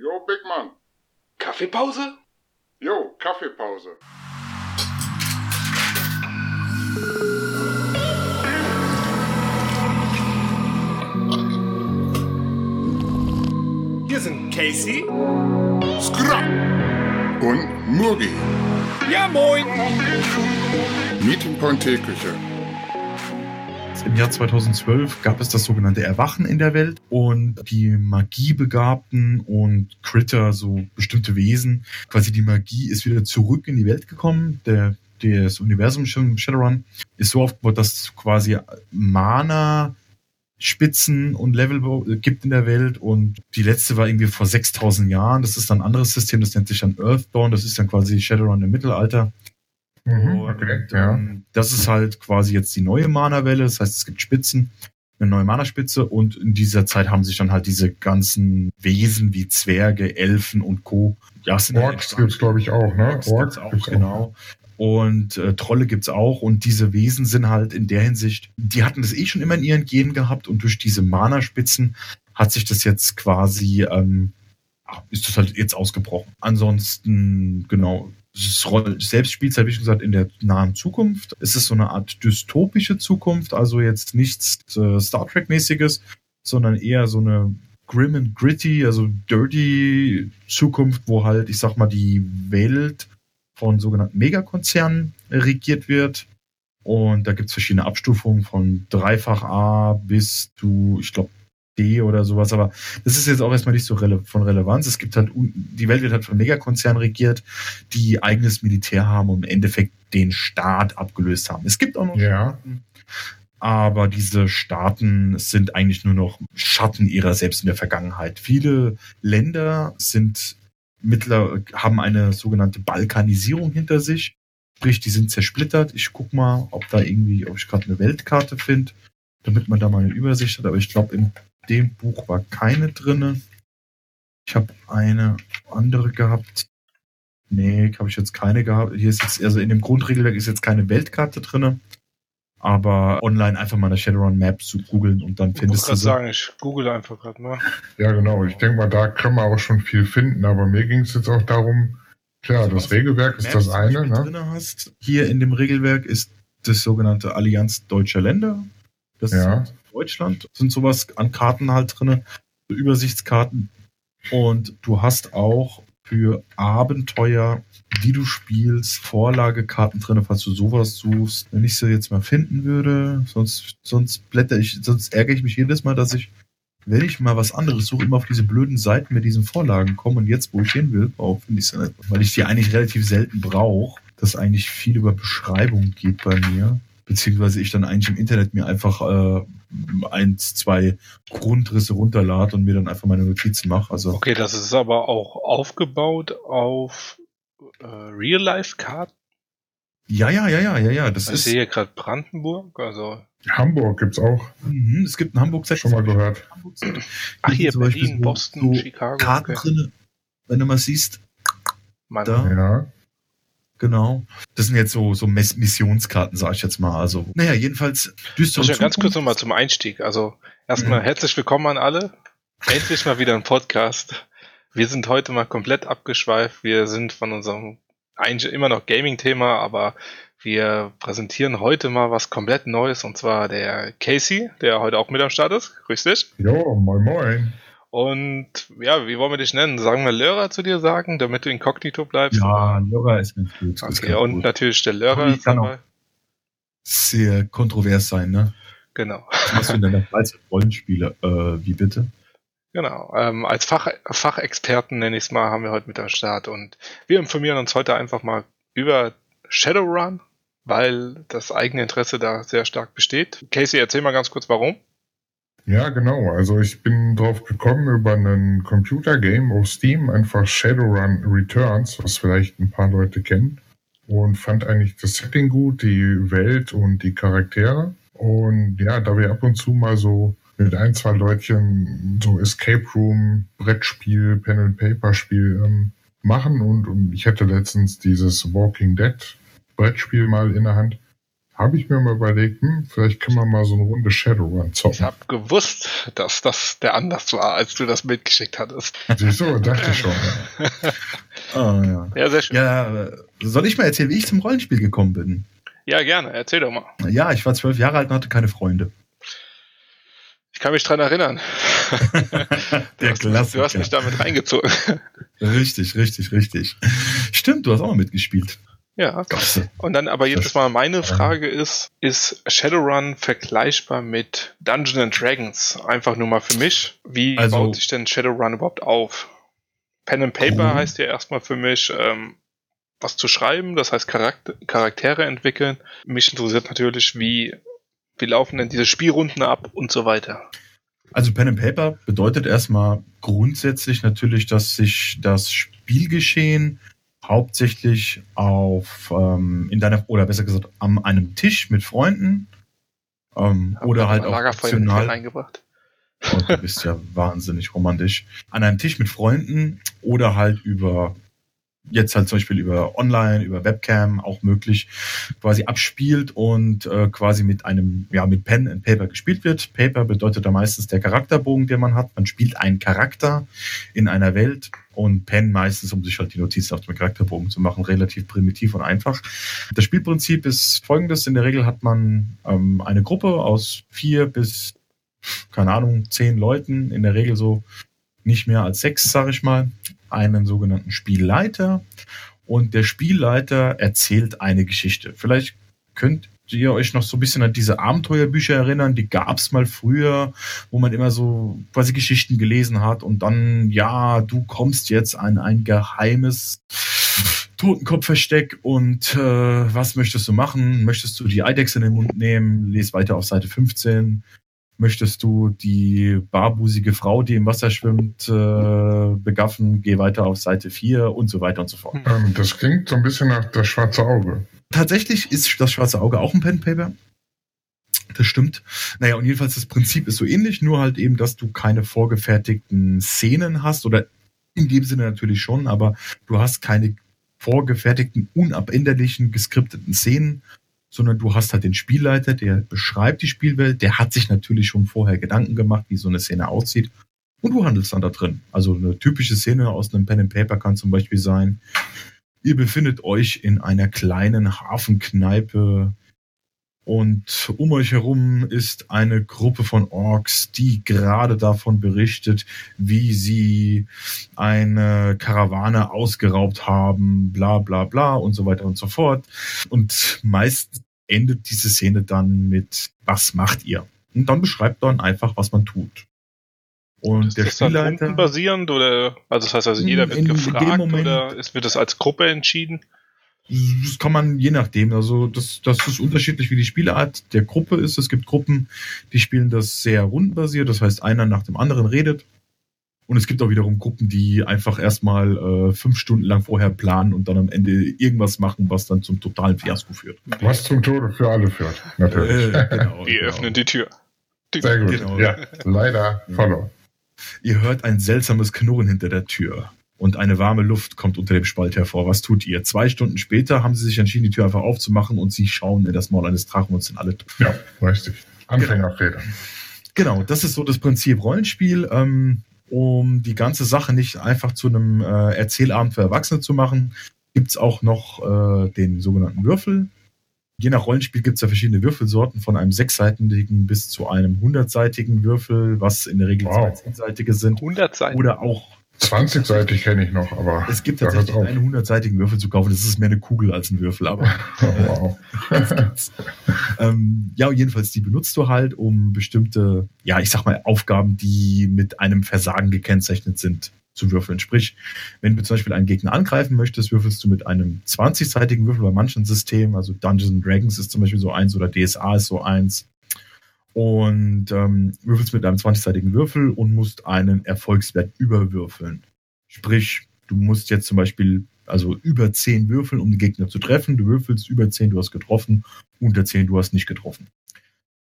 Jo, Big Mann. Kaffeepause? Jo, Kaffeepause. Hier sind Casey Skra und Murgi. Ja, moin. Meeting Point Teeküche. Im Jahr 2012 gab es das sogenannte Erwachen in der Welt und die Magiebegabten und Critter, so bestimmte Wesen, quasi die Magie ist wieder zurück in die Welt gekommen. Der, das Universum Shadowrun ist so aufgebaut, dass es quasi Mana Spitzen und Level gibt in der Welt und die letzte war irgendwie vor 6000 Jahren. Das ist dann ein anderes System, das nennt sich dann Earthborn. Das ist dann quasi Shadowrun im Mittelalter. Mhm, okay, ja. Ähm, das ist halt quasi jetzt die neue Mana-Welle. Das heißt, es gibt Spitzen, eine neue Mana-Spitze und in dieser Zeit haben sich dann halt diese ganzen Wesen wie Zwerge, Elfen und Co. Ja, sind Orks gibt es, glaube ich, auch, ne? Orks, Orks auch, genau. Und äh, Trolle gibt's auch. Und diese Wesen sind halt in der Hinsicht, die hatten das eh schon immer in ihren Genen gehabt und durch diese Mana-Spitzen hat sich das jetzt quasi, ähm, ist das halt jetzt ausgebrochen. Ansonsten, genau, selbst spielt habe ich gesagt, in der nahen Zukunft. Es ist so eine Art dystopische Zukunft, also jetzt nichts äh, Star Trek-mäßiges, sondern eher so eine grim and gritty, also dirty Zukunft, wo halt, ich sag mal, die Welt von sogenannten Megakonzernen regiert wird. Und da gibt es verschiedene Abstufungen von dreifach A bis zu, ich glaube, D oder sowas. Aber das ist jetzt auch erstmal nicht so rele von Relevanz. Es gibt halt, die Welt wird halt von Megakonzernen regiert, die eigenes Militär haben und im Endeffekt den Staat abgelöst haben. Es gibt auch noch ja. Staaten, aber diese Staaten sind eigentlich nur noch Schatten ihrer selbst in der Vergangenheit. Viele Länder sind mittler haben eine sogenannte Balkanisierung hinter sich. Sprich, die sind zersplittert. Ich guck mal, ob da irgendwie, ob ich gerade eine Weltkarte finde, damit man da mal eine Übersicht hat. Aber ich glaube, in dem Buch war keine drinne. Ich habe eine andere gehabt. Nee, habe ich jetzt keine gehabt. Hier ist jetzt, also in dem Grundregelwerk ist jetzt keine Weltkarte drinne. Aber online einfach mal eine Shadowrun Map zu googeln und dann findest du. Ich sagen, ich google einfach gerade mal. Ja, genau. Ich denke mal, da kann man auch schon viel finden, aber mir ging es jetzt auch darum, klar, also das Regelwerk ist das eine. Ne? Hast. Hier in dem Regelwerk ist das sogenannte Allianz Deutscher Länder. Das ja. Deutschland. Sind sowas an Karten halt drin, so Übersichtskarten. Und du hast auch für Abenteuer die du spielst, Vorlagekarten drin, falls du sowas suchst. Wenn ich sie jetzt mal finden würde, sonst, sonst blätter ich, sonst ärgere ich mich jedes Mal, dass ich, wenn ich mal was anderes suche, immer auf diese blöden Seiten mit diesen Vorlagen komme und jetzt, wo ich hin will, auch finde ich es nicht, weil ich die eigentlich relativ selten brauche, dass eigentlich viel über Beschreibung geht bei mir beziehungsweise ich dann eigentlich im Internet mir einfach äh, eins, zwei Grundrisse runterlade und mir dann einfach meine Notizen mache. Also okay, das ist aber auch aufgebaut auf äh, Real-Life-Karten? Ja, ja, ja, ja, ja, ja. Das ich ist, sehe hier gerade Brandenburg, also. Hamburg gibt's auch. Mhm, es gibt ein Hamburg-Set. Schon mal gehört. Ach, hier, Berlin, Beispiel Boston, so Chicago. Karten okay. drin, wenn du mal siehst. Mann. Da. Ja. Genau. Das sind jetzt so, so Missionskarten, sag ich jetzt mal. Also, naja, jedenfalls düstere Ich ja ganz kurz nochmal zum Einstieg. Also, erstmal mhm. herzlich willkommen an alle. Endlich mal wieder ein Podcast. Wir sind heute mal komplett abgeschweift. Wir sind von unserem eigentlich immer noch Gaming-Thema, aber wir präsentieren heute mal was komplett Neues und zwar der Casey, der heute auch mit am Start ist. Grüß dich. Jo, moin moin. Und ja, wie wollen wir dich nennen? Sagen wir Lörrer zu dir sagen, damit du inkognito bleibst? Ja, Lörrer ist ganz gut. Okay, und gut. natürlich der Lörrer ist dabei. Sehr kontrovers sein, ne? Genau. Was für deine Freizeit Rollenspiele? Äh, wie bitte? Genau. Ähm, als Fach, Fachexperten, nenne ich es mal, haben wir heute mit am Start und wir informieren uns heute einfach mal über Shadowrun, weil das eigene Interesse da sehr stark besteht. Casey, erzähl mal ganz kurz, warum. Ja, genau. Also ich bin drauf gekommen über einen Computergame auf Steam, einfach Shadowrun Returns, was vielleicht ein paar Leute kennen. Und fand eigentlich das Setting gut, die Welt und die Charaktere. Und ja, da wir ab und zu mal so mit ein, zwei Leutchen so Escape Room, Brettspiel, Pen and Paper Spiel ähm, machen und, und ich hatte letztens dieses Walking Dead Brettspiel mal in der Hand. Habe ich mir mal überlegt, hm, vielleicht können wir mal so eine Runde Shadowrun zocken. Ich habe gewusst, dass das der Anlass war, als du das mitgeschickt hattest. Siehst du, dachte ich schon. Ah, ja. Ja, sehr schön. ja, soll ich mal erzählen, wie ich zum Rollenspiel gekommen bin? Ja, gerne. Erzähl doch mal. Ja, ich war zwölf Jahre alt und hatte keine Freunde. Ich kann mich dran erinnern. Der du, hast, du hast mich damit reingezogen. Richtig, richtig, richtig. Stimmt, du hast auch mal mitgespielt. Ja. Und dann aber jetzt mal meine Frage ist, ist Shadowrun vergleichbar mit Dungeons and Dragons? Einfach nur mal für mich. Wie Also- baut sich denn Shadowrun überhaupt auf? Pen and Paper Grund- heißt ja erstmal für mich, ähm, was zu schreiben, das heißt Charakter Charaktere entwickeln. Mich interessiert natürlich, wie, wie laufen denn diese Spielrunden ab und so weiter. Also Pen and Paper bedeutet erstmal grundsätzlich natürlich, dass sich das Spielgeschehen hauptsächlich auf ähm, in deiner oder besser gesagt an einem Tisch mit Freunden ähm, Hab oder halt auch optional. reingebracht. Oh, du bist ja wahnsinnig romantisch. An einem Tisch mit Freunden oder halt über, jetzt halt zum Beispiel über Online, über Webcam auch möglich, quasi abspielt und äh, quasi mit einem, ja, mit Pen and Paper gespielt wird. Paper bedeutet da meistens der Charakterbogen, den man hat. Man spielt einen Charakter in einer Welt und Pen meistens, um sich halt die Notizen auf dem Charakterbogen zu machen. Relativ primitiv und einfach. Das Spielprinzip ist folgendes. In der Regel hat man ähm, eine Gruppe aus vier bis keine Ahnung, zehn Leuten, in der Regel so nicht mehr als sechs, sage ich mal, einen sogenannten Spielleiter. Und der Spielleiter erzählt eine Geschichte. Vielleicht könnt ihr euch noch so ein bisschen an diese Abenteuerbücher erinnern, die gab's mal früher, wo man immer so quasi Geschichten gelesen hat und dann, ja, du kommst jetzt an ein geheimes Totenkopfversteck und äh, was möchtest du machen? Möchtest du die Eidechse in den Mund nehmen? Les weiter auf Seite 15 möchtest du die barbusige Frau, die im Wasser schwimmt, äh, begaffen, geh weiter auf Seite 4 und so weiter und so fort. Ähm, das klingt so ein bisschen nach das schwarze Auge. Tatsächlich ist das schwarze Auge auch ein Pen Paper. Das stimmt. Naja, und jedenfalls das Prinzip ist so ähnlich, nur halt eben, dass du keine vorgefertigten Szenen hast oder in dem Sinne natürlich schon, aber du hast keine vorgefertigten, unabänderlichen, geskripteten Szenen, sondern du hast halt den Spielleiter, der beschreibt die Spielwelt, der hat sich natürlich schon vorher Gedanken gemacht, wie so eine Szene aussieht. Und du handelst dann da drin. Also eine typische Szene aus einem Pen and Paper kann zum Beispiel sein, ihr befindet euch in einer kleinen Hafenkneipe und um euch herum ist eine Gruppe von Orks, die gerade davon berichtet, wie sie eine Karawane ausgeraubt haben, bla bla bla und so weiter und so fort. Und meist endet diese Szene dann mit, was macht ihr? Und dann beschreibt dann einfach, was man tut. Und Ist der das dann Spielleiter. rundenbasierend oder also das heißt also jeder wird In- gefragt Moment- oder ist, wird das als Gruppe entschieden? Das kann man je nachdem. Also das, das ist unterschiedlich, wie die Spielart der Gruppe ist. Es gibt Gruppen, die spielen das sehr rundenbasiert. Das heißt, einer nach dem anderen redet. Und es gibt auch wiederum Gruppen, die einfach erstmal äh, fünf Stunden lang vorher planen und dann am Ende irgendwas machen, was dann zum totalen Fiasko führt. Was zum Tode für alle führt, natürlich. Äh, genau, Wir genau. öffnen die Tür. Sehr gut. Genau. Ja, leider verloren. Ihr hört ein seltsames Knurren hinter der Tür. Und eine warme Luft kommt unter dem Spalt hervor. Was tut ihr? Zwei Stunden später haben sie sich entschieden, die Tür einfach aufzumachen und sie schauen in das Maul eines Drachen und sind alle tot. Ja, richtig. Anfängerfehler. Genau, das ist so das Prinzip Rollenspiel, ähm, um die ganze Sache nicht einfach zu einem äh, Erzählabend für Erwachsene zu machen, gibt's auch noch äh, den sogenannten Würfel. Je nach Rollenspiel gibt's ja verschiedene Würfelsorten, von einem sechsseitigen bis zu einem hundertseitigen Würfel, was in der Regel Wow. zwei zehnseitige sind. 100 Seiten. Oder auch 20-seitig kenne ich noch, aber es gibt tatsächlich einen hundertseitigen Würfel zu kaufen. Das ist mehr eine Kugel als ein Würfel, aber wow. ähm, ja, jedenfalls, die benutzt du halt, um bestimmte, ja, ich sag mal, Aufgaben, die mit einem Versagen gekennzeichnet sind, zu würfeln. Sprich, wenn du zum Beispiel einen Gegner angreifen möchtest, würfelst du mit einem 20-seitigen Würfel bei manchen Systemen, also Dungeons and Dragons ist zum Beispiel so eins oder DSA ist so eins. Und ähm, würfelst mit einem 20-seitigen Würfel und musst einen Erfolgswert überwürfeln. Sprich, du musst jetzt zum Beispiel also über 10 würfeln, um den Gegner zu treffen. Du würfelst über 10, du hast getroffen unter 10, du hast nicht getroffen.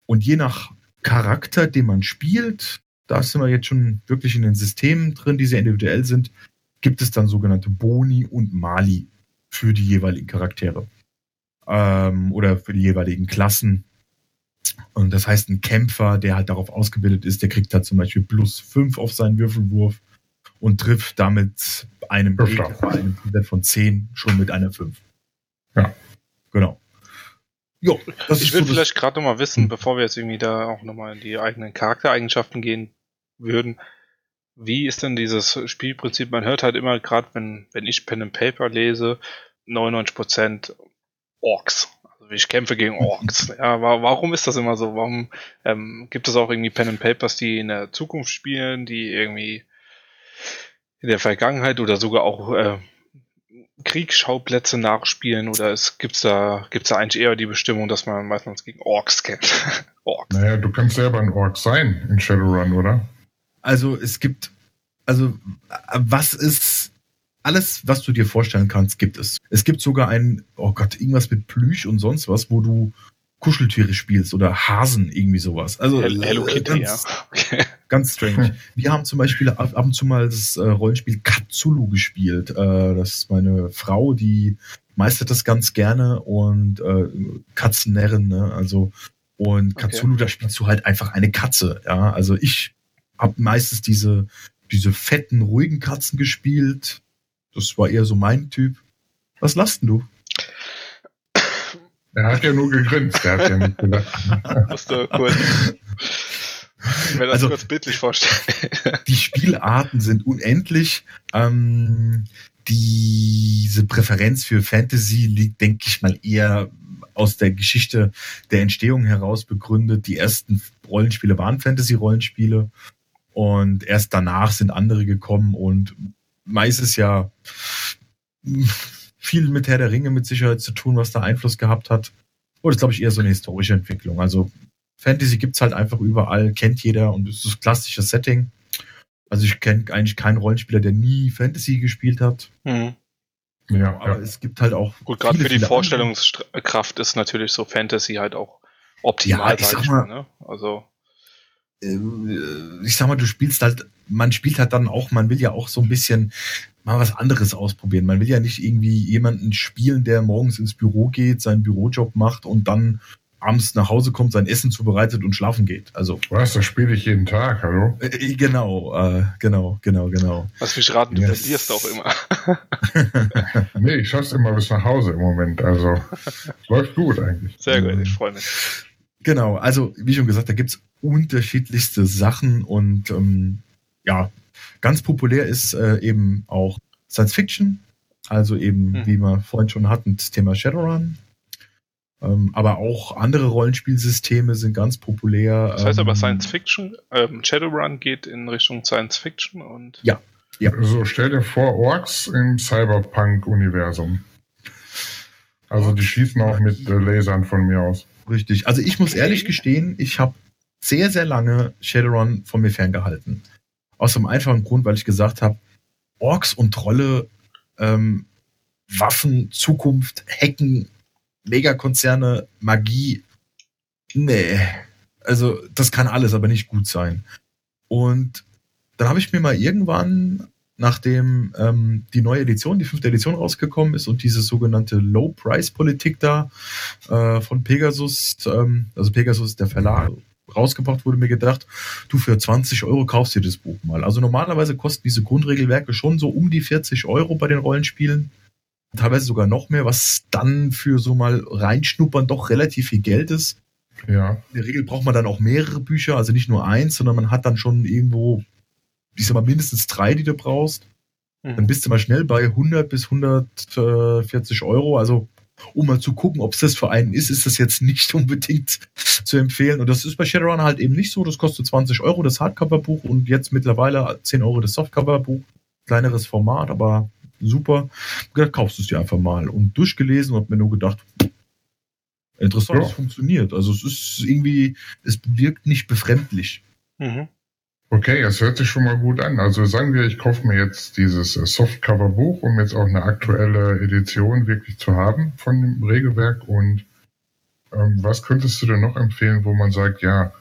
Und je nach Charakter, den man spielt, da sind wir jetzt schon wirklich in den Systemen drin, die sehr individuell sind, gibt es dann sogenannte Boni und Mali für die jeweiligen Charaktere. ähm, oder für die jeweiligen Klassen. Und das heißt, ein Kämpfer, der halt darauf ausgebildet ist, der kriegt da zum Beispiel plus fünf auf seinen Würfelwurf und trifft damit einem Gegner bei einem Wert von 10 schon mit einer 5. Ja. Genau. Jo, ich will so vielleicht gerade noch mal wissen, hm. bevor wir jetzt irgendwie da auch noch mal in die eigenen Charaktereigenschaften gehen würden, wie ist denn dieses Spielprinzip? Man hört halt immer, gerade wenn, wenn ich Pen and Paper lese, 99% Orks. Also ich kämpfe gegen Orks. ja, warum ist das immer so? Warum ähm, gibt es auch irgendwie Pen and Papers, die in der Zukunft spielen, die irgendwie in der Vergangenheit oder sogar auch äh, Kriegsschauplätze nachspielen oder es gibt's da gibt's da eigentlich eher die Bestimmung, dass man meistens gegen Orks kämpft? Orks. Naja, du kannst selber ein Ork sein in Shadowrun, oder? Also es gibt, also was ist alles, was du dir vorstellen kannst, gibt es. Es gibt sogar ein, oh Gott, irgendwas mit Plüsch und sonst was, wo du Kuscheltiere spielst oder Hasen, irgendwie sowas. Also Hello äh, Kitty, ganz, ja. Okay. ganz strange. Wir haben zum Beispiel ab, ab und zu mal das äh, Rollenspiel Katsulu gespielt. Äh, das ist meine Frau, die meistert das ganz gerne und äh, Katzennerren, ne? Also und Katsulu, okay. da spielst du halt einfach eine Katze, ja. Also ich habe meistens diese diese fetten, ruhigen Katzen gespielt. Das war eher so mein Typ. Was lasten du? Er hat ja nur gegrinst, er hat ja nicht gelacht. Musst du kurz, mir das also, kurz bildlich vorstellen. die Spielarten sind unendlich. Ähm, diese Präferenz für Fantasy liegt, denke ich mal, eher aus der Geschichte der Entstehung heraus begründet. Die ersten Rollenspiele waren Fantasy-Rollenspiele und erst danach sind andere gekommen und meistens ja viel mit Herr der Ringe mit Sicherheit zu tun, was da Einfluss gehabt hat. Oder ist, glaube ich, eher so eine historische Entwicklung. Also Fantasy gibt's halt einfach überall, kennt jeder und es ist das klassische Setting. Also ich kenne eigentlich keinen Rollenspieler, der nie Fantasy gespielt hat. Mhm. Ja, aber ja. es gibt halt auch. Gut, gerade für die Vorstellungskraft ist natürlich so Fantasy halt auch optimal, ja, ich sag mal, ne? Also. Äh, ich sag mal, du spielst halt, man spielt halt dann auch, man will ja auch so ein bisschen mal was anderes ausprobieren. Man will ja nicht irgendwie jemanden spielen, der morgens ins Büro geht, seinen Bürojob macht und dann abends nach Hause kommt, sein Essen zubereitet und schlafen geht. Also was, das spiele ich jeden Tag, hallo? Äh, äh genau, äh, genau, genau, genau. Was mich raten, du yes. verlierst auch immer. nee, ich schaff's immer bis nach Hause im Moment. Also läuft gut eigentlich. Sehr gut, ich freue mich. Genau, also wie schon gesagt, da gibt's unterschiedlichste Sachen und ähm, ja, Ganz populär ist äh, eben auch Science Fiction, also eben, mhm. wie wir vorhin schon hatten, das Thema Shadowrun. Ähm, aber auch andere Rollenspielsysteme sind ganz populär. Das heißt ähm, aber Science Fiction, ähm, Shadowrun geht in Richtung Science Fiction und. Ja. ja. Also stell dir vor, Orks im Cyberpunk-Universum. Also die schießen auch mit äh, Lasern von mir aus. Richtig. Also ich muss ehrlich gestehen, ich habe sehr, sehr lange Shadowrun von mir ferngehalten. Aus dem einfachen Grund, weil ich gesagt habe, Orks und Trolle, ähm, Waffen, Zukunft, Hacken, Megakonzerne, Magie. Nee. Also, das kann alles, aber nicht gut sein. Und dann habe ich mir mal irgendwann, nachdem ähm, die neue Edition, die fünfte Edition rausgekommen ist und diese sogenannte Low-Price-Politik da äh, von Pegasus, ähm, also Pegasus der Verlag, rausgebracht wurde, mir gedacht, du für 20 Euro kaufst dir das Buch mal. Also normalerweise kosten diese Grundregelwerke schon so um die 40 Euro bei den Rollenspielen. Teilweise sogar noch mehr, was dann für so mal reinschnuppern doch relativ viel Geld ist. Ja. In der Regel braucht man dann auch mehrere Bücher, also nicht nur eins, sondern man hat dann schon irgendwo, ich sag mal, mindestens drei, die du brauchst. Mhm. Dann bist du mal schnell bei 100 bis 140 Euro. Also um mal zu gucken, ob es das für einen ist, ist das jetzt nicht unbedingt zu empfehlen. Und das ist bei Shadowrun halt eben nicht so. Das kostet 20 Euro das Hardcover-Buch und jetzt mittlerweile 10 Euro das Softcover-Buch. Kleineres Format, aber super. Da kaufst du es dir einfach mal. Und durchgelesen und mir nur gedacht, interessant, ja. es funktioniert. Also es ist irgendwie, es wirkt nicht befremdlich. Mhm. Okay, das hört sich schon mal gut an. Also sagen wir, ich kaufe mir jetzt dieses äh, Softcover-Buch, um jetzt auch eine aktuelle Edition wirklich zu haben von dem Regelwerk. Und ähm, was könntest du denn noch empfehlen, wo man sagt, ja,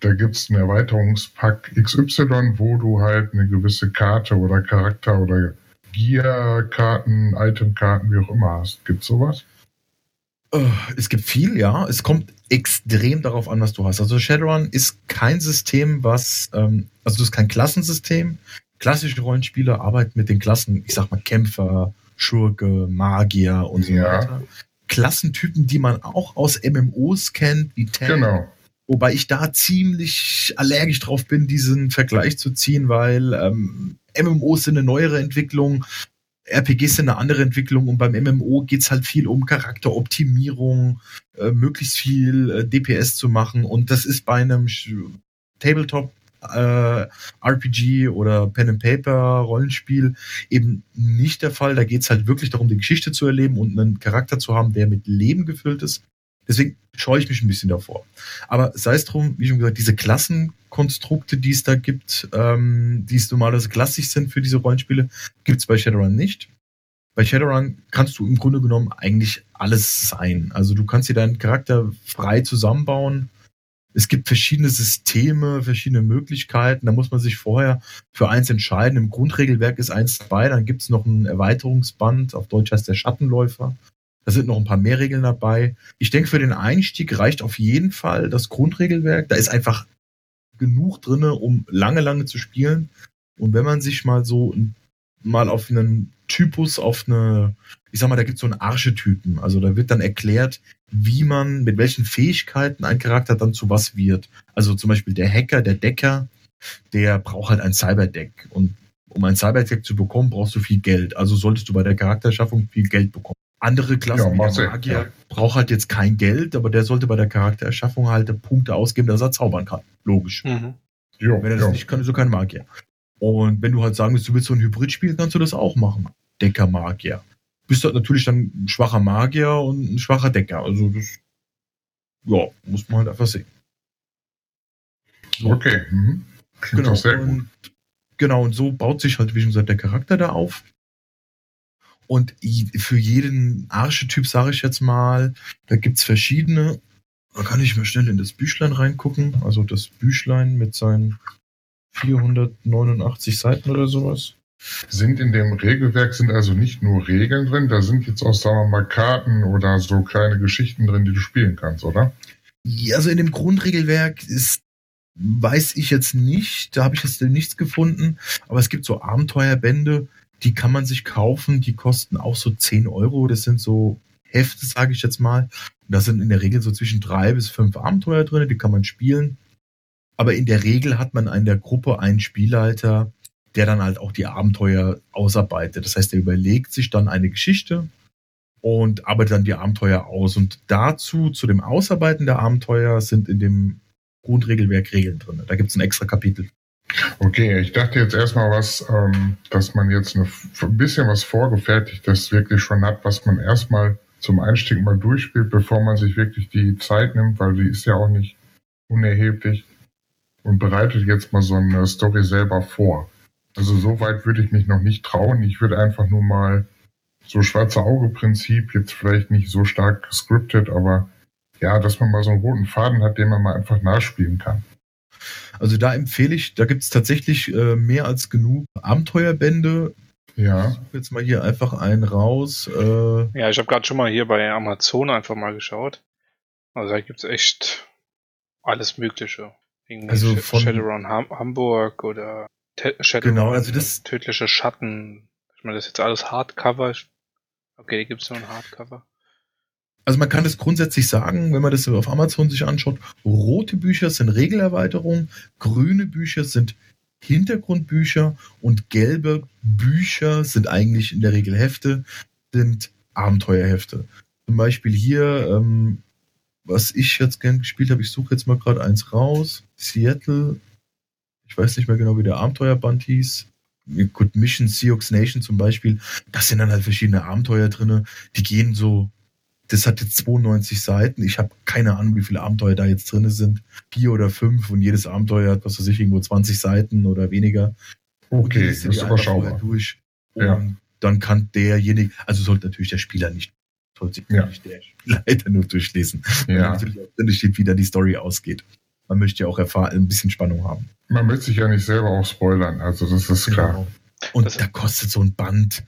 da gibt's einen Erweiterungspack XY, wo du halt eine gewisse Karte oder Charakter oder Gear-Karten, Item-Karten, wie auch immer hast. Gibt's sowas? Äh, es gibt viel, ja. Es kommt extrem darauf an, was du hast. Also Shadowrun ist kein System, was, ähm, also das ist kein Klassensystem. Klassische Rollenspiele arbeiten mit den Klassen, ich sag mal Kämpfer, Schurke, Magier und so ja. weiter. Klassentypen, die man auch aus MMOs kennt, wie Tank. Genau. Wobei ich da ziemlich allergisch drauf bin, diesen Vergleich zu ziehen, weil ähm, MMOs sind eine neuere Entwicklung, RPGs sind eine andere Entwicklung und beim MMO geht's halt viel um Charakteroptimierung, äh, möglichst viel äh, DPS zu machen und das ist bei einem Tabletop äh, RPG oder Pen and Paper Rollenspiel eben nicht der Fall. Da geht's halt wirklich darum, die Geschichte zu erleben und einen Charakter zu haben, der mit Leben gefüllt ist. Deswegen scheue ich mich ein bisschen davor. Aber sei es drum, wie schon gesagt, diese Klassenkonstrukte, die es da gibt, ähm, die es normalerweise klassisch sind für diese Rollenspiele, gibt es bei Shadowrun nicht. Bei Shadowrun kannst du im Grunde genommen eigentlich alles sein. Also du kannst dir deinen Charakter frei zusammenbauen. Es gibt verschiedene Systeme, verschiedene Möglichkeiten. Da muss man sich vorher für eins entscheiden. Im Grundregelwerk ist eins dabei. Dann gibt es noch ein Erweiterungsband. Auf Deutsch heißt der Schattenläufer. Da sind noch ein paar mehr Regeln dabei. Ich denke, für den Einstieg reicht auf jeden Fall das Grundregelwerk. Da ist einfach genug drinne, um lange, lange zu spielen. Und wenn man sich mal so mal auf einen Typus, auf eine, ich sag mal, da gibt es so einen Archetypen. Also da wird dann erklärt, wie man, mit welchen Fähigkeiten ein Charakter dann zu was wird. Also zum Beispiel der Hacker, der Decker, der braucht halt ein Cyberdeck. Und um ein Cyberdeck zu bekommen, brauchst du viel Geld. Also solltest du bei der Charakterschaffung viel Geld bekommen. Andere Klassen, ja, wie der Magier, ja. braucht halt jetzt kein Geld, aber der sollte bei der Charaktererschaffung halt Punkte ausgeben, dass er zaubern kann. Logisch. Mhm. Jo, wenn er das nicht kann, ist er kein Magier. Und wenn du halt sagen willst, du willst so ein Hybrid spielen, kannst du das auch machen. Decker Magier. Bist du halt natürlich dann ein schwacher Magier und ein schwacher Decker. Also das, ja, muss man halt einfach sehen. So. Okay. Mhm. Genau. Und, genau, und so baut sich halt, wie schon gesagt, der Charakter da auf. Und für jeden Archetyp, sage ich jetzt mal, da gibt's verschiedene. Da kann ich mal schnell in das Büchlein reingucken. Also das Büchlein mit seinen 489 Seiten oder sowas. Sind in dem Regelwerk sind also nicht nur Regeln drin, da sind jetzt auch, sagen wir mal, Karten oder so kleine Geschichten drin, die du spielen kannst, oder? Ja, also in dem Grundregelwerk ist, weiß ich jetzt nicht, da habe ich jetzt nichts gefunden, aber es gibt so Abenteuerbände, die kann man sich kaufen, die kosten auch so 10 Euro. Das sind so Hefte, sage ich jetzt mal. Da sind in der Regel so zwischen drei bis fünf Abenteuer drin, die kann man spielen. Aber in der Regel hat man in der Gruppe einen Spielleiter, der dann halt auch die Abenteuer ausarbeitet. Das heißt, er überlegt sich dann eine Geschichte und arbeitet dann die Abenteuer aus. Und dazu, zu dem Ausarbeiten der Abenteuer, sind in dem Grundregelwerk Regeln drin. Da gibt es ein extra Kapitel. Okay, ich dachte jetzt erstmal was, ähm, dass man jetzt eine, ein bisschen was vorgefertigtes wirklich schon hat, was man erstmal zum Einstieg mal durchspielt, bevor man sich wirklich die Zeit nimmt, weil die ist ja auch nicht unerheblich und bereitet jetzt mal so eine Story selber vor. Also so weit würde ich mich noch nicht trauen. Ich würde einfach nur mal so schwarze Auge-Prinzip, jetzt vielleicht nicht so stark gescriptet, aber ja, dass man mal so einen roten Faden hat, den man mal einfach nachspielen kann. Also da empfehle ich, da gibt es tatsächlich äh, mehr als genug Abenteuerbände. Ja. Ich suche jetzt mal hier einfach einen raus. Äh, ja, ich habe gerade schon mal hier bei Amazon einfach mal geschaut. Also da gibt es echt alles Mögliche. Irgendwie also von Shadowrun Ham Hamburg oder Shadowrun genau, also das tödliche Schatten. Ich meine, das ist jetzt alles Hardcover. Okay, gibt es nur ein Hardcover. Also man kann das grundsätzlich sagen, wenn man das auf Amazon sich anschaut, rote Bücher sind Regelerweiterungen, grüne Bücher sind Hintergrundbücher und gelbe Bücher sind eigentlich in der Regel Hefte, sind Abenteuerhefte. Zum Beispiel hier, ähm, was ich jetzt gern gespielt habe, ich suche jetzt mal gerade eins raus. Seattle, ich weiß nicht mehr genau, wie der Abenteuerband hieß. Good Mission, Sioux Nation zum Beispiel. Das sind dann halt verschiedene Abenteuer drinne. Die gehen so das hat jetzt 92 Seiten. Ich habe keine Ahnung, wie viele Abenteuer da jetzt drin sind. Vier oder fünf und jedes Abenteuer hat, was weiß ich, irgendwo 20 Seiten oder weniger. Okay, das ist überschaubar. Durch. Ja. dann kann derjenige, also sollte natürlich der Spieler nicht, sollte sich ja. nicht der Leiter nur durchlesen. Ja. natürlich auch drin steht, wie da die Story ausgeht. Man möchte ja auch erfahren, ein bisschen Spannung haben. Man möchte sich ja nicht selber auch spoilern, also das ist klar. Genau. Und das da kostet so ein Band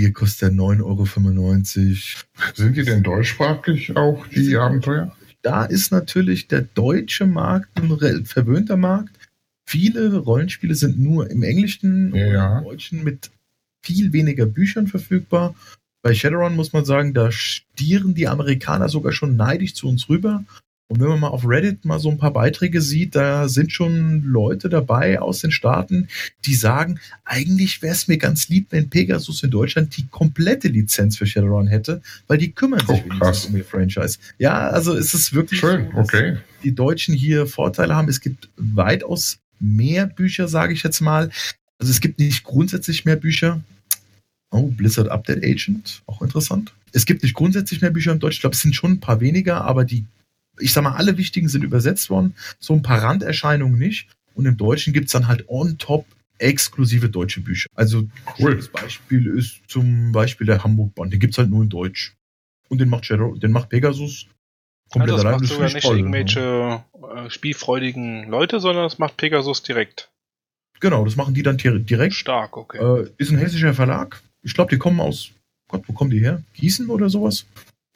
hier kostet er 9,95 Euro. Sind die denn deutschsprachig auch, die Abenteuer? Da ist natürlich der deutsche Markt ein verwöhnter Markt. Viele Rollenspiele sind nur im Englischen ja. und im Deutschen mit viel weniger Büchern verfügbar. Bei Shadowrun muss man sagen, da stieren die Amerikaner sogar schon neidisch zu uns rüber. Und wenn man mal auf Reddit mal so ein paar Beiträge sieht, da sind schon Leute dabei aus den Staaten, die sagen, eigentlich wäre es mir ganz lieb, wenn Pegasus in Deutschland die komplette Lizenz für Shadowrun hätte, weil die kümmern sich oh, wenigstens um ihr Franchise. Ja, also ist es wirklich Schön, so, okay. die Deutschen hier Vorteile haben. Es gibt weitaus mehr Bücher, sage ich jetzt mal. Also es gibt nicht grundsätzlich mehr Bücher. Oh, Blizzard Update Agent, auch interessant. Es gibt nicht grundsätzlich mehr Bücher im Deutsch. Ich glaube, es sind schon ein paar weniger, aber die ich sag mal, alle wichtigen sind übersetzt worden, so ein paar Randerscheinungen nicht. Und im Deutschen gibt's dann halt on top exklusive deutsche Bücher. Also cool. das Beispiel ist zum Beispiel der Hamburg-Band. Den gibt's halt nur in Deutsch. Und den macht Shadow, den macht Pegasus komplett also das allein. Macht sogar nicht toll, irgendwelche äh, spielfreudigen Leute, sondern das macht Pegasus direkt. Genau, das machen die dann direkt. Stark, okay. Äh, ist ein hessischer Verlag. Ich glaube, die kommen aus, Gott, wo kommen die her? Gießen oder sowas?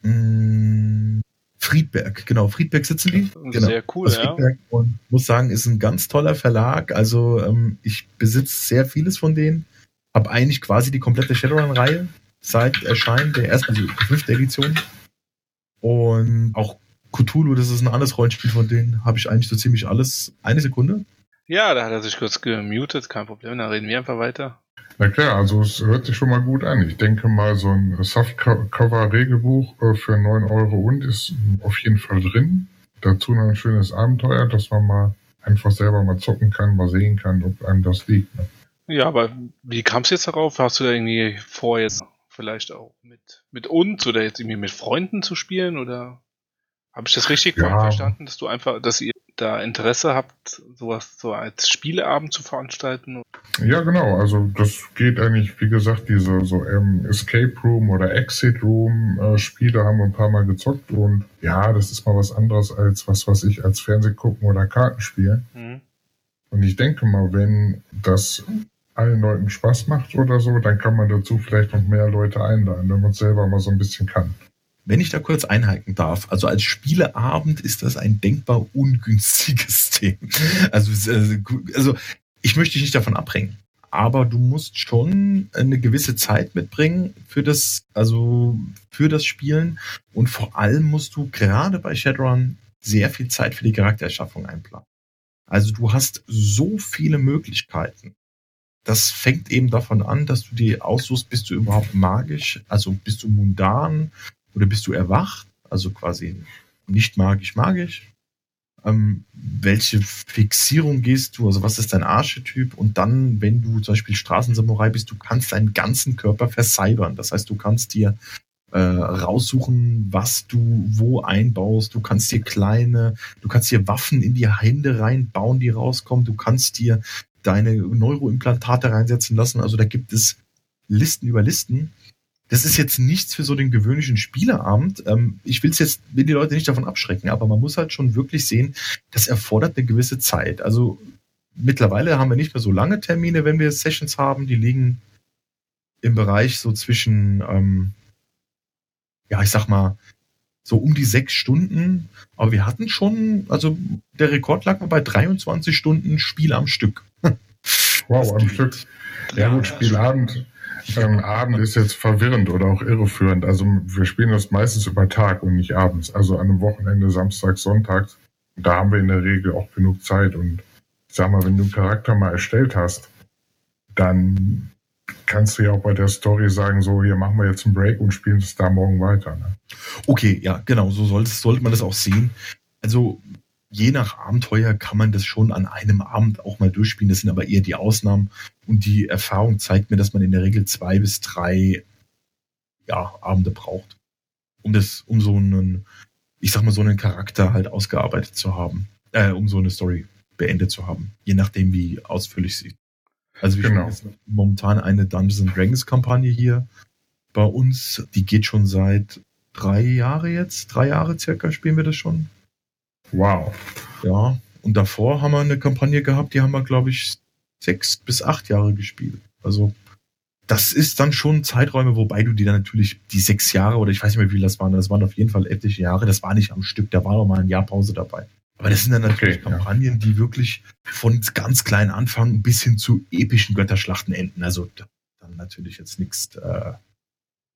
Hm, Friedberg, genau, Friedberg sitzen die. Genau, sehr cool, ja. Und muss sagen, ist ein ganz toller Verlag. Also ähm, ich besitze sehr vieles von denen. Habe eigentlich quasi die komplette Shadowrun-Reihe seit Erscheinen der ersten, also fünfte Edition. Und auch Cthulhu, das ist ein anderes Rollenspiel von denen, habe ich eigentlich so ziemlich alles. Eine Sekunde. Ja, da hat er sich kurz gemutet, kein Problem, dann reden wir einfach weiter. Na klar, also es hört sich schon mal gut an. Ich denke mal, so ein Softcover-Regelbuch äh, für 9 Euro und ist auf jeden Fall drin. Dazu noch ein schönes Abenteuer, dass man mal einfach selber mal zocken kann, mal sehen kann, ob einem das liegt. Ne? Ja, aber wie kam es jetzt darauf? Hast du da irgendwie vor, jetzt vielleicht auch mit, mit uns oder jetzt irgendwie mit Freunden zu spielen? Oder habe ich das richtig ja. verstanden, dass du einfach, dass ihr da Interesse habt, sowas so als Spieleabend zu veranstalten? Ja, genau. Also das geht eigentlich, wie gesagt, diese so ähm, Escape Room oder Exit Room äh, Spiele haben wir ein paar Mal gezockt und ja, das ist mal was anderes als was, was ich als Fernseh gucken oder Kartenspiel. Mhm. Und ich denke mal, wenn das allen Leuten Spaß macht oder so, dann kann man dazu vielleicht noch mehr Leute einladen, wenn man es selber mal so ein bisschen kann. Wenn ich da kurz einhaken darf, also als Spieleabend ist das ein denkbar ungünstiges Thema. Also, äh, also ich möchte dich nicht davon abbringen, aber du musst schon eine gewisse Zeit mitbringen für das, also für das Spielen und vor allem musst du gerade bei Shadowrun sehr viel Zeit für die Charaktererschaffung einplanen. Also du hast so viele Möglichkeiten. Das fängt eben davon an, dass du dir aussuchst, bist du überhaupt magisch, also bist du mundan, oder bist du erwacht? Also quasi nicht magisch, magisch. Ähm, welche Fixierung gehst du? Also was ist dein Archetyp? Und dann, wenn du zum Beispiel Straßensamurai bist, du kannst deinen ganzen Körper vercybern. Das heißt, du kannst dir äh, raussuchen, was du wo einbaust. Du kannst dir kleine, du kannst dir Waffen in die Hände reinbauen, die rauskommen. Du kannst dir deine Neuroimplantate reinsetzen lassen. Also da gibt es Listen über Listen das ist jetzt nichts für so den gewöhnlichen Spieleabend. Ähm, ich will es jetzt, will die Leute nicht davon abschrecken, aber man muss halt schon wirklich sehen, das erfordert eine gewisse Zeit. Also mittlerweile haben wir nicht mehr so lange Termine, wenn wir Sessions haben, die liegen im Bereich so zwischen, ähm, ja, ich sag mal, so um die sechs Stunden. Aber wir hatten schon, also der Rekord lag bei 23 Stunden Spiel am Stück. Wow, am Stück. Ja, gut, Spielabend ähm, Abend ist jetzt verwirrend oder auch irreführend. Also wir spielen das meistens über Tag und nicht abends. Also an einem Wochenende, Samstag, Sonntag. Da haben wir in der Regel auch genug Zeit. Und ich sag mal, wenn du einen Charakter mal erstellt hast, dann kannst du ja auch bei der Story sagen, so, hier machen wir jetzt einen Break und spielen es da morgen weiter. Ne? Okay, ja, genau, so sollte, sollte man das auch sehen. Also je nach Abenteuer kann man das schon an einem Abend auch mal durchspielen. Das sind aber eher die Ausnahmen. Und die Erfahrung zeigt mir, dass man in der Regel zwei bis drei ja, Abende braucht, um das, um so einen, ich sag mal, so einen Charakter halt ausgearbeitet zu haben, äh, um so eine Story beendet zu haben, je nachdem, wie ausführlich sie. Also wir genau. spielen momentan eine Dungeons Dragons Kampagne hier bei uns. Die geht schon seit drei Jahre jetzt, drei Jahre circa spielen wir das schon. Wow. Ja, und davor haben wir eine Kampagne gehabt, die haben wir, glaube ich, sechs bis acht Jahre gespielt. Also das ist dann schon Zeiträume, wobei du dir dann natürlich die sechs Jahre oder ich weiß nicht mehr, wie viel das waren, das waren auf jeden Fall etliche Jahre, das war nicht am Stück, da war noch mal ein Jahr Pause dabei. Aber das sind dann natürlich okay, Kampagnen, ja. die wirklich von ganz klein anfangen bis hin zu epischen Götterschlachten enden. Also dann natürlich jetzt nichts. Äh,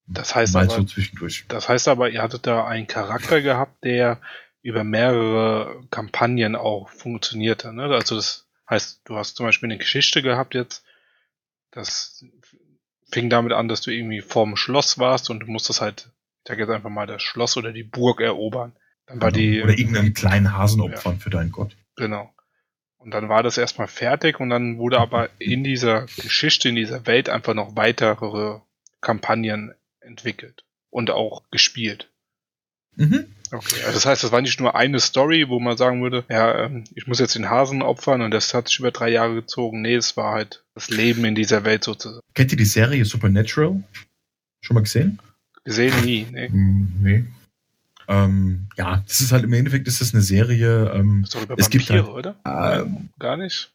das heißt aber, so zwischendurch. Das heißt aber, ihr hattet da einen Charakter gehabt, der über mehrere Kampagnen auch funktionierte. Ne? Also das heißt, du hast zum Beispiel eine Geschichte gehabt jetzt, das fing damit an, dass du irgendwie vorm Schloss warst und du musstest halt, ich sag jetzt einfach mal, das Schloss oder die Burg erobern. Dann war die, oder irgendeinen kleinen Hasen opfern ja, für deinen Gott. Genau. Und dann war das erstmal fertig und dann wurde aber in dieser Geschichte, in dieser Welt einfach noch weitere Kampagnen entwickelt und auch gespielt. Mhm. Okay, also das heißt, das war nicht nur eine Story, wo man sagen würde, ja, ähm, ich muss jetzt den Hasen opfern und das hat sich über drei Jahre gezogen. Nee, es war halt das Leben in dieser Welt sozusagen. Kennt ihr die Serie Supernatural? Schon mal gesehen? Gesehen nie, nee. Hm, nee. Ähm, ja, das ist halt im Endeffekt ist das eine Serie. Ähm, das ist doch über es Vampire, gibt halt, oder? Ähm, Gar nicht.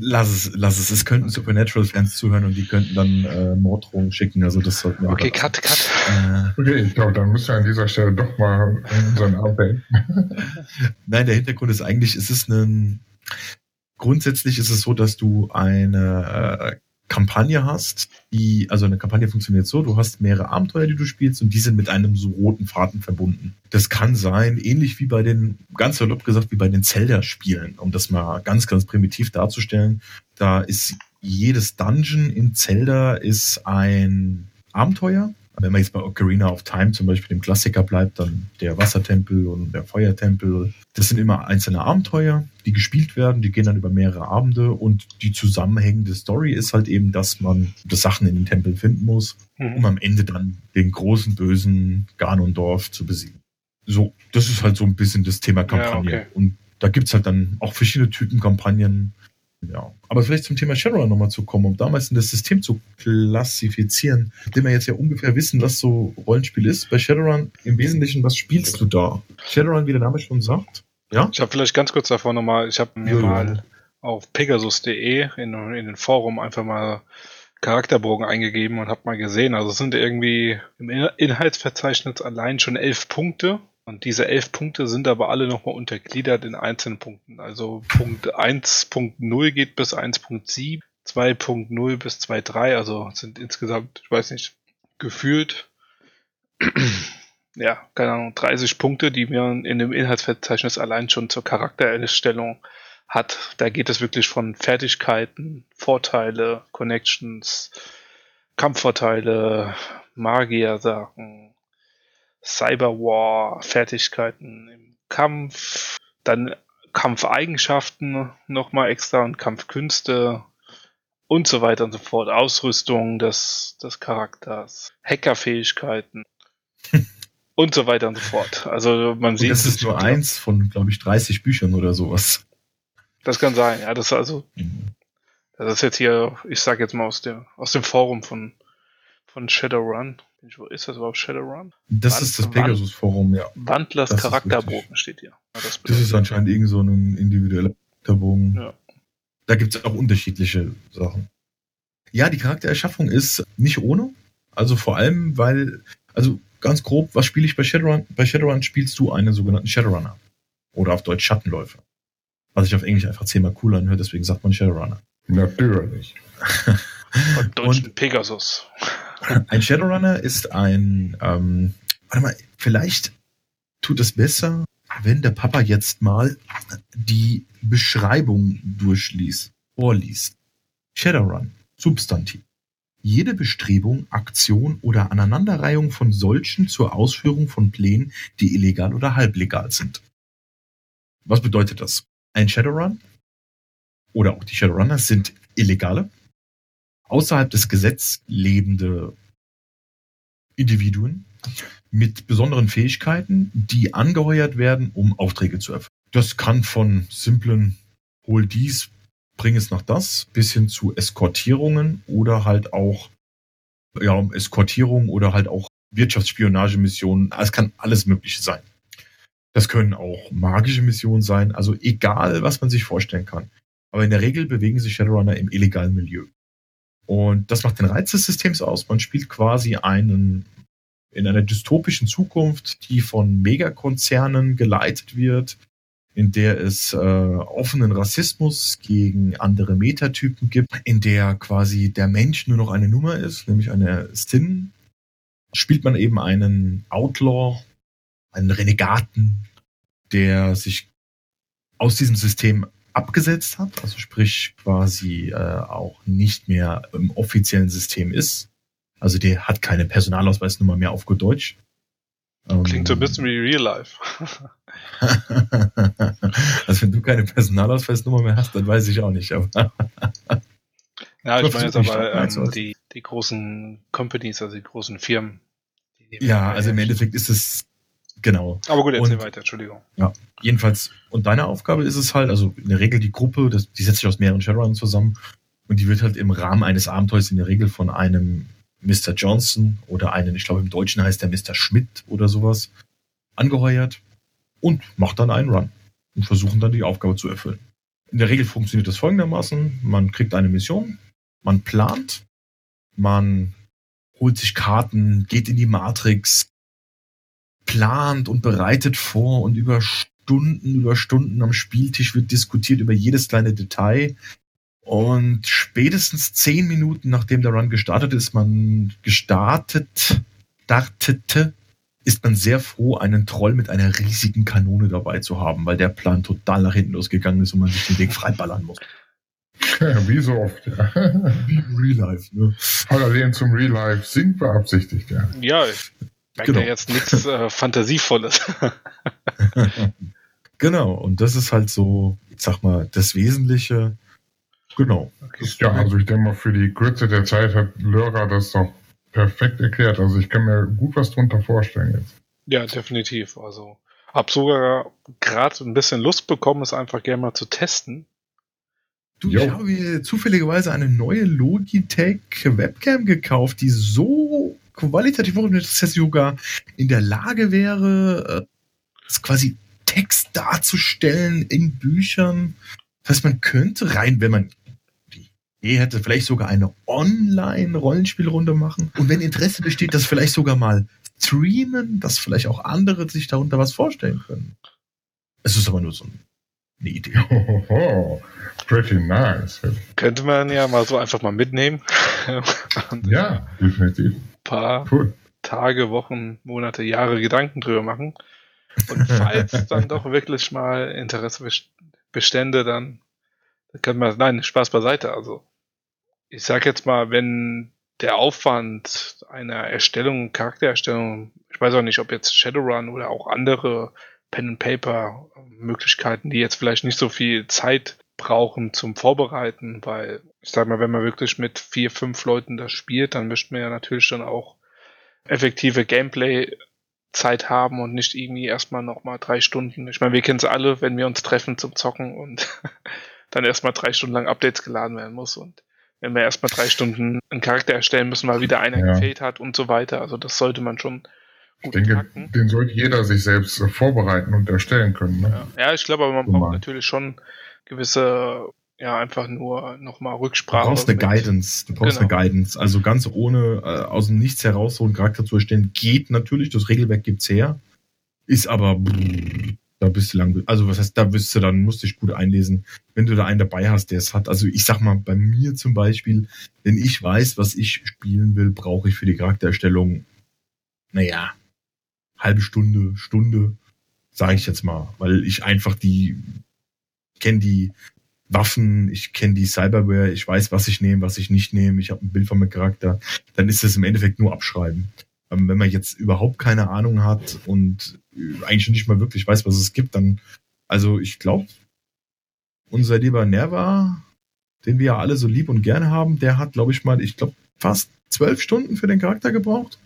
Lass es, lass es. Es könnten Supernatural-Fans zuhören und die könnten dann äh, Morddrohungen schicken. Also das sollten wir. Okay, cut, cut. Äh, okay, ich glaube, dann müssen wir an dieser Stelle doch mal unseren Arm Nein, der Hintergrund ist eigentlich, es ist ein. Grundsätzlich ist es so, dass du eine äh, Kampagne hast, die, also eine Kampagne funktioniert so, du hast mehrere Abenteuer, die du spielst und die sind mit einem so roten Faden verbunden. Das kann sein, ähnlich wie bei den, ganz salopp gesagt, wie bei den Zelda-Spielen, um das mal ganz, ganz primitiv darzustellen. Da ist jedes Dungeon in Zelda ist ein Abenteuer wenn man jetzt bei Ocarina of Time zum Beispiel dem Klassiker bleibt, dann der Wassertempel und der Feuertempel. Das sind immer einzelne Abenteuer, die gespielt werden, die gehen dann über mehrere Abende und die zusammenhängende Story ist halt eben, dass man das Sachen in den Tempel finden muss, mhm. um am Ende dann den großen bösen Ganondorf zu besiegen. So, das ist halt so ein bisschen das Thema Kampagne. Ja, okay. Und da gibt's halt dann auch verschiedene Typen Kampagnen. Ja, aber vielleicht zum Thema Shadowrun nochmal zu kommen, um damals in das System zu klassifizieren, indem wir jetzt ja ungefähr wissen, was so Rollenspiel ist. Bei Shadowrun im Wesentlichen, was spielst du da? Shadowrun, wie der Name schon sagt. Ja? Ich habe vielleicht ganz kurz davor nochmal, ich habe mir ja, mal auf pegasus.de in, in den Forum einfach mal Charakterbogen eingegeben und habe mal gesehen, also es sind irgendwie im Inhaltsverzeichnis allein schon elf Punkte und diese elf Punkte sind aber alle nochmal untergliedert in einzelnen Punkten. Also Punkt 1.0 geht bis 1.7, 2.0 bis 2.3, also sind insgesamt, ich weiß nicht, gefühlt, ja, keine Ahnung, 30 Punkte, die man in dem Inhaltsverzeichnis allein schon zur Charaktererstellung hat. Da geht es wirklich von Fertigkeiten, Vorteile, Connections, Kampfvorteile, Magier-Sachen, Cyberwar-Fertigkeiten im Kampf, dann Kampfeigenschaften nochmal extra und Kampfkünste und so weiter und so fort. Ausrüstung des, des Charakters, Hackerfähigkeiten und so weiter und so fort. Also man sieht. Das ist nur eins von, glaube ich, 30 Büchern oder sowas. Das kann sein, ja. Das ist also. Mhm. Das ist jetzt hier, ich sage jetzt mal aus dem, aus dem Forum von, von Shadowrun. Wo ist das überhaupt Shadowrun? Das Wand, ist das Pegasus-Forum, ja. Wandlers das Charakterbogen steht hier. das, das, ist anscheinend irgend so ein individueller Charakterbogen. Ja. Da gibt es auch unterschiedliche Sachen. Ja, die Charaktererschaffung ist nicht ohne. Also vor allem, weil, also ganz grob, was spiele ich bei Shadowrun? Bei Shadowrun spielst du einen sogenannten Shadowrunner. Oder auf Deutsch Schattenläufer. Was sich auf Englisch einfach zehnmal cooler anhört, deswegen sagt man Shadowrunner. Natürlich. Und, und Pegasus. Ein Shadowrunner ist ein, ähm, warte mal, vielleicht tut es besser, wenn der Papa jetzt mal die Beschreibung durchliest, vorliest. Shadowrun, Substantiv. Jede Bestrebung, Aktion oder Aneinanderreihung von solchen zur Ausführung von Plänen, die illegal oder halblegal sind. Was bedeutet das? Ein Shadowrun oder auch die Shadowrunners sind illegale, außerhalb des Gesetzes lebende Individuen mit besonderen Fähigkeiten, die angeheuert werden, um Aufträge zu erfüllen. Das kann von simplen hol dies, bring es nach das, bis hin zu Eskortierungen oder halt auch ja, Eskortierung oder halt auch Wirtschaftsspionagemissionen. Es kann alles Mögliche sein. Das können auch magische Missionen sein, also egal, was man sich vorstellen kann. Aber in der Regel bewegen sich Shadowrunner im illegalen Milieu. Und das macht den Reiz des Systems aus. Man spielt quasi einen in einer dystopischen Zukunft, die von Megakonzernen geleitet wird, in der es äh, offenen Rassismus gegen andere Metatypen gibt, in der quasi der Mensch nur noch eine Nummer ist, nämlich eine Sin, spielt man eben einen Outlaw, einen Renegaten, der sich aus diesem System abgesetzt hat, also sprich quasi äh, auch nicht mehr im offiziellen System ist. Also der hat keine Personalausweisnummer mehr auf gut Deutsch. Klingt so ein bisschen wie Real Life. also wenn du keine Personalausweisnummer mehr hast, dann weiß ich auch nicht. Aber ja, ich meine jetzt aber ähm, die, die großen Companies, also die großen Firmen. Die ja, also im Endeffekt ist es genau. Aber gut, erzähl und, weiter, Entschuldigung. Ja, jedenfalls. Und deine Aufgabe ist es halt, also in der Regel die Gruppe, das, die setzt sich aus mehreren Shadowrunnern zusammen und die wird halt im Rahmen eines Abenteuers in der Regel von einem Mr. Johnson oder einen, ich glaube im Deutschen heißt der Mr. Schmidt oder sowas, angeheuert und macht dann einen Run und versuchen dann die Aufgabe zu erfüllen. In der Regel funktioniert das folgendermaßen. Man kriegt eine Mission, man plant, man holt sich Karten, geht in die Matrix, plant und bereitet vor und über Stunden, über Stunden am Spieltisch wird diskutiert über jedes kleine Detail. Und spätestens zehn Minuten nachdem der Run gestartet ist, man gestartet, startete, ist man sehr froh, einen Troll mit einer riesigen Kanone dabei zu haben, weil der Plan total nach hinten losgegangen ist und man sich den Weg freiballern muss. Ja, wie so oft, ja. Wie im Real Life, ne? Parallelen zum Real Life sind beabsichtigt, ja. Ja, merke genau. ja jetzt nichts äh, Fantasievolles. genau, und das ist halt so, ich sag mal, das Wesentliche Genau. Okay. Ja, also ich denke mal, für die Kürze der Zeit hat Lörer das doch perfekt erklärt. Also ich kann mir gut was drunter vorstellen jetzt. Ja, definitiv. Also hab sogar gerade ein bisschen Lust bekommen, es einfach gerne mal zu testen. Du, jo. ich habe mir zufälligerweise eine neue Logitech Webcam gekauft, die so qualitativ dass sie sogar in der Lage wäre, äh, quasi Text darzustellen in Büchern. Das heißt, man könnte rein, wenn man Idee hätte, vielleicht sogar eine Online-Rollenspielrunde machen. Und wenn Interesse besteht, das vielleicht sogar mal streamen, dass vielleicht auch andere sich darunter was vorstellen können. Es ist aber nur so eine Idee. Oh, pretty nice. Könnte man ja mal so einfach mal mitnehmen. ja, definitiv. Paar cool. Tage, Wochen, Monate, Jahre Gedanken drüber machen. Und falls dann doch wirklich mal Interesse bestände, dann könnte man, nein, Spaß beiseite. Also ich sag jetzt mal, wenn der Aufwand einer Erstellung, Charaktererstellung, ich weiß auch nicht, ob jetzt Shadowrun oder auch andere Pen and Paper Möglichkeiten, die jetzt vielleicht nicht so viel Zeit brauchen zum Vorbereiten, weil ich sag mal, wenn man wirklich mit vier, fünf Leuten das spielt, dann möchte man ja natürlich dann auch effektive Gameplay Zeit haben und nicht irgendwie erstmal nochmal drei Stunden. Ich meine, wir kennen es alle, wenn wir uns treffen zum Zocken und dann erstmal drei Stunden lang Updates geladen werden muss und wenn wir erstmal drei Stunden einen Charakter erstellen müssen, weil wieder einer ja. gefehlt hat und so weiter. Also das sollte man schon gut Ich denke, packen. den sollte jeder sich selbst vorbereiten und erstellen können. Ne? Ja. ja. ich glaube, aber man braucht natürlich schon gewisse, ja, einfach nur nochmal Rücksprache. Du brauchst eine Guidance. Du brauchst genau. eine Guidance. Also ganz ohne äh, aus dem Nichts heraus so einen Charakter zu erstellen, geht natürlich. Das Regelwerk gibt's her. Ist aber brrr, da bist du lang, also was heißt, da bist du dann, musst dich gut einlesen, wenn du da einen dabei hast, der es hat. Also ich sag mal, bei mir zum Beispiel, wenn ich weiß, was ich spielen will, brauche ich für die Charaktererstellung, naja, halbe Stunde, Stunde, sage ich jetzt mal, weil ich einfach die, kenne die Waffen, ich kenne die Cyberware, ich weiß, was ich nehme, was ich nicht nehme, ich habe ein Bild von meinem Charakter, dann ist das im Endeffekt nur abschreiben. Ähm, wenn man jetzt überhaupt keine Ahnung hat und eigentlich nicht mal wirklich weiß, was es gibt, dann, also ich glaube, unser lieber Nerva, den wir ja alle so lieb und gerne haben, der hat, glaube ich mal, ich glaube, fast zwölf Stunden für den Charakter gebraucht.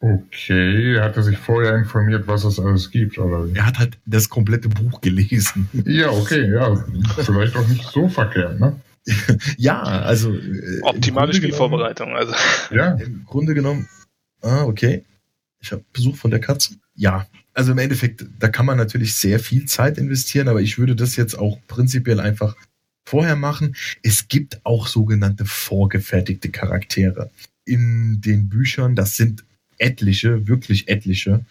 Okay, hat er sich vorher informiert, was es alles gibt, oder? Er hat halt das komplette Buch gelesen. Ja, okay, ja, vielleicht auch nicht so verkehrt, ne? ja, also. Äh, Optimale Spielvorbereitung, also. Ja. Im Grunde genommen, ah, okay. Ich habe Besuch von der Katze. Ja, also im Endeffekt, da kann man natürlich sehr viel Zeit investieren, aber ich würde das jetzt auch prinzipiell einfach vorher machen. Es gibt auch sogenannte vorgefertigte Charaktere. In den Büchern, das sind etliche, wirklich etliche,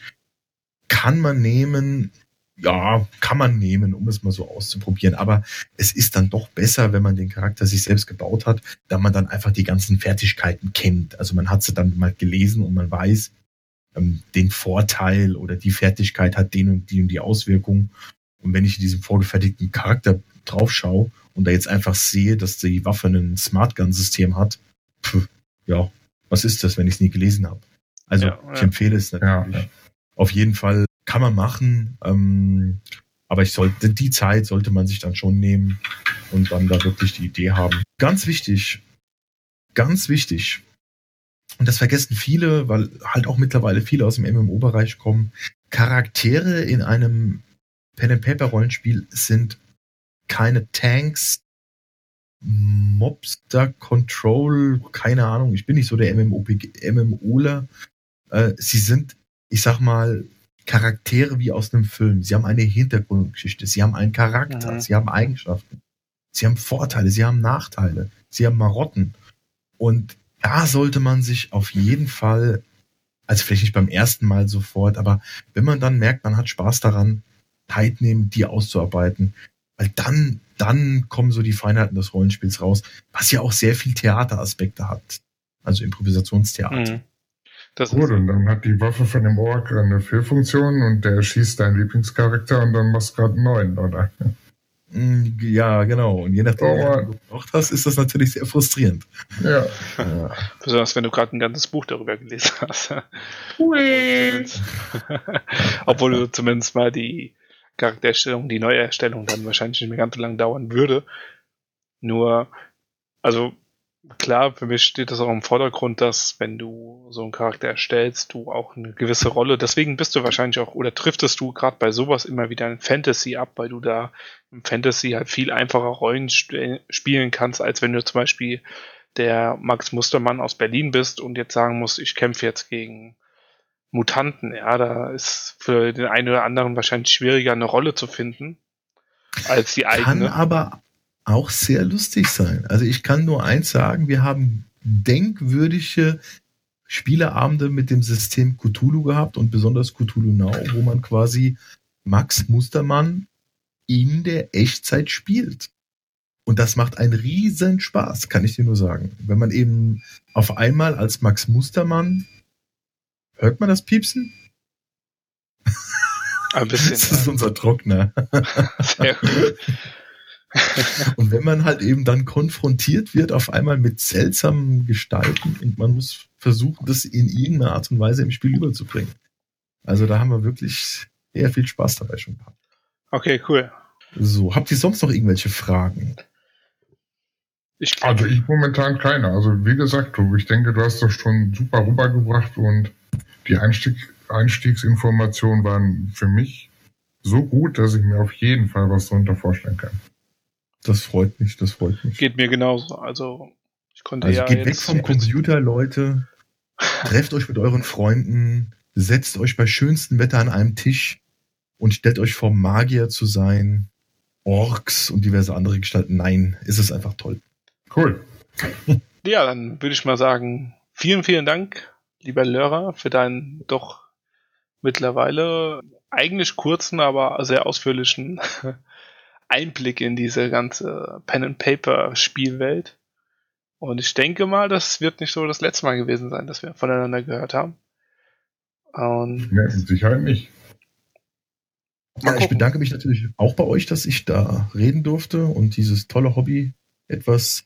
kann man nehmen, ja, kann man nehmen, um es mal so auszuprobieren. Aber es ist dann doch besser, wenn man den Charakter sich selbst gebaut hat, da man dann einfach die ganzen Fertigkeiten kennt. Also man hat sie dann mal gelesen und man weiß, ähm, den Vorteil oder die Fertigkeit hat den und die und die Auswirkung. Und wenn ich in diesem vorgefertigten Charakter drauf schaue und da jetzt einfach sehe, dass die Waffe ein Smart Gun System hat, pf, ja, was ist das, wenn ich es nie gelesen habe? Also ja, ich empfehle es natürlich. Ja, Auf jeden Fall kann man machen, ähm, aber ich sollte die Zeit sollte man sich dann schon nehmen und dann da wirklich die Idee haben. Ganz wichtig, ganz wichtig. Und das vergessen viele, weil halt auch mittlerweile viele aus dem MMO-Bereich kommen. Charaktere in einem Pen and Paper Rollenspiel sind keine Tanks, Mobster Control, keine Ahnung. Ich bin nicht so der MMOler. Äh, sie sind, ich sag mal, Charaktere wie aus einem Film. Sie haben eine Hintergrundgeschichte, sie haben einen Charakter, mhm. sie haben Eigenschaften, sie haben Vorteile, sie haben Nachteile, sie haben Marotten. Und da sollte man sich auf jeden Fall, also vielleicht nicht beim ersten Mal sofort, aber wenn man dann merkt, man hat Spaß daran, Zeit nehmen, die auszuarbeiten, weil dann, dann kommen so die Feinheiten des Rollenspiels raus, was ja auch sehr viel Theateraspekte hat. Also Improvisationstheater. Mhm. Das Gut, und dann hat die Waffe von dem Ork eine Fehlfunktion und der schießt deinen Lieblingscharakter und dann machst du gerade einen neuen, oder? Mm, ja, genau. Und je nachdem, oh, wie du gebraucht hast, ist das natürlich sehr frustrierend. Ja. ja. Besonders wenn du gerade ein ganzes Buch darüber gelesen hast. Obwohl du zumindest mal die Charaktererstellung, die Neuerstellung dann wahrscheinlich nicht mehr ganz so lange dauern würde. Nur, also klar, für mich steht das auch im Vordergrund, dass wenn du so einen Charakter erstellst, du auch eine gewisse Rolle, deswegen bist du wahrscheinlich auch, oder triftest du gerade bei sowas immer wieder in Fantasy ab, weil du da im Fantasy halt viel einfacher Rollen spielen kannst, als wenn du zum Beispiel der Max Mustermann aus Berlin bist und jetzt sagen musst, ich kämpfe jetzt gegen Mutanten. Ja, da ist für den einen oder anderen wahrscheinlich schwieriger, eine Rolle zu finden als die eigene. Kann aber auch sehr lustig sein. Also ich kann nur eins sagen, wir haben denkwürdige Spieleabende mit dem System Cthulhu gehabt und besonders Cthulhu Now, wo man quasi Max Mustermann in der Echtzeit spielt. Und das macht einen riesen Spaß, kann ich dir nur sagen. Wenn man eben auf einmal als Max Mustermann, hört man das Piepsen? Ein bisschen. Das ist unser Trockner. Sehr gut. und wenn man halt eben dann konfrontiert wird, auf einmal mit seltsamen Gestalten und man muss versuchen, das in irgendeiner Art und Weise im Spiel überzubringen. Also da haben wir wirklich sehr viel Spaß dabei schon gehabt. Okay, cool. So, habt ihr sonst noch irgendwelche Fragen? Ich also ich momentan keine. Also wie gesagt, du, ich denke, du hast das schon super rübergebracht und die Einstieg, Einstiegsinformationen waren für mich so gut, dass ich mir auf jeden Fall was darunter vorstellen kann. Das freut mich, das freut mich. Geht mir genauso. Also, ich konnte also ja. Geht weg vom Computer, Leute. Trefft euch mit euren Freunden. Setzt euch bei schönstem Wetter an einem Tisch und stellt euch vor, Magier zu sein. Orks und diverse andere Gestalten. Nein, ist es einfach toll. Cool. Ja, dann würde ich mal sagen, vielen, vielen Dank, lieber Lehrer, für deinen doch mittlerweile eigentlich kurzen, aber sehr ausführlichen Einblick in diese ganze Pen-and-Paper-Spielwelt. Und ich denke mal, das wird nicht so das letzte Mal gewesen sein, dass wir voneinander gehört haben. Und ja, mit Sicherheit nicht. Ja, ich bedanke mich natürlich auch bei euch, dass ich da reden durfte und dieses tolle Hobby etwas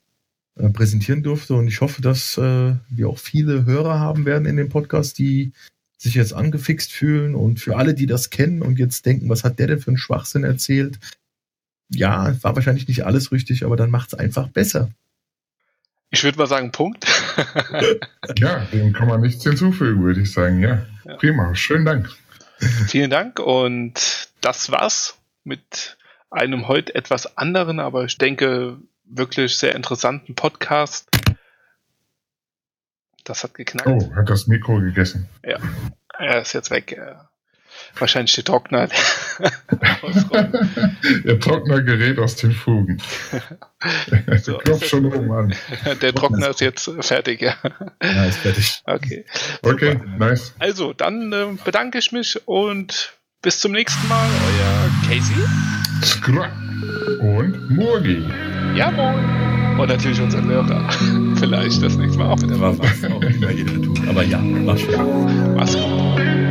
äh, präsentieren durfte. Und ich hoffe, dass äh, wir auch viele Hörer haben werden in dem Podcast, die sich jetzt angefixt fühlen. Und für alle, die das kennen und jetzt denken, was hat der denn für einen Schwachsinn erzählt, ja, war wahrscheinlich nicht alles richtig, aber dann macht es einfach besser. Ich würde mal sagen, Punkt. ja, dem kann man nichts hinzufügen, würde ich sagen. Ja, ja. prima. Schönen Dank. Vielen Dank und das war's mit einem heute etwas anderen, aber ich denke wirklich sehr interessanten Podcast. Das hat geknackt. Oh, hat das Mikro gegessen. Ja, er ist jetzt weg. Wahrscheinlich der Trockner. der Trockner gerät aus den Fugen. so, Klopft schon oben an. Der Trockner ist jetzt fertig, ja. Ja, ist fertig. Okay. Okay, nice. Also, dann äh, bedanke ich mich und bis zum nächsten Mal. Euer Casey. Skra und Murgi. Jawohl. Und natürlich unser Lehrer. Vielleicht das nächste Mal auch wieder. Was auch nicht mehr jeder tut. Aber ja, mach schön. Mach's gut.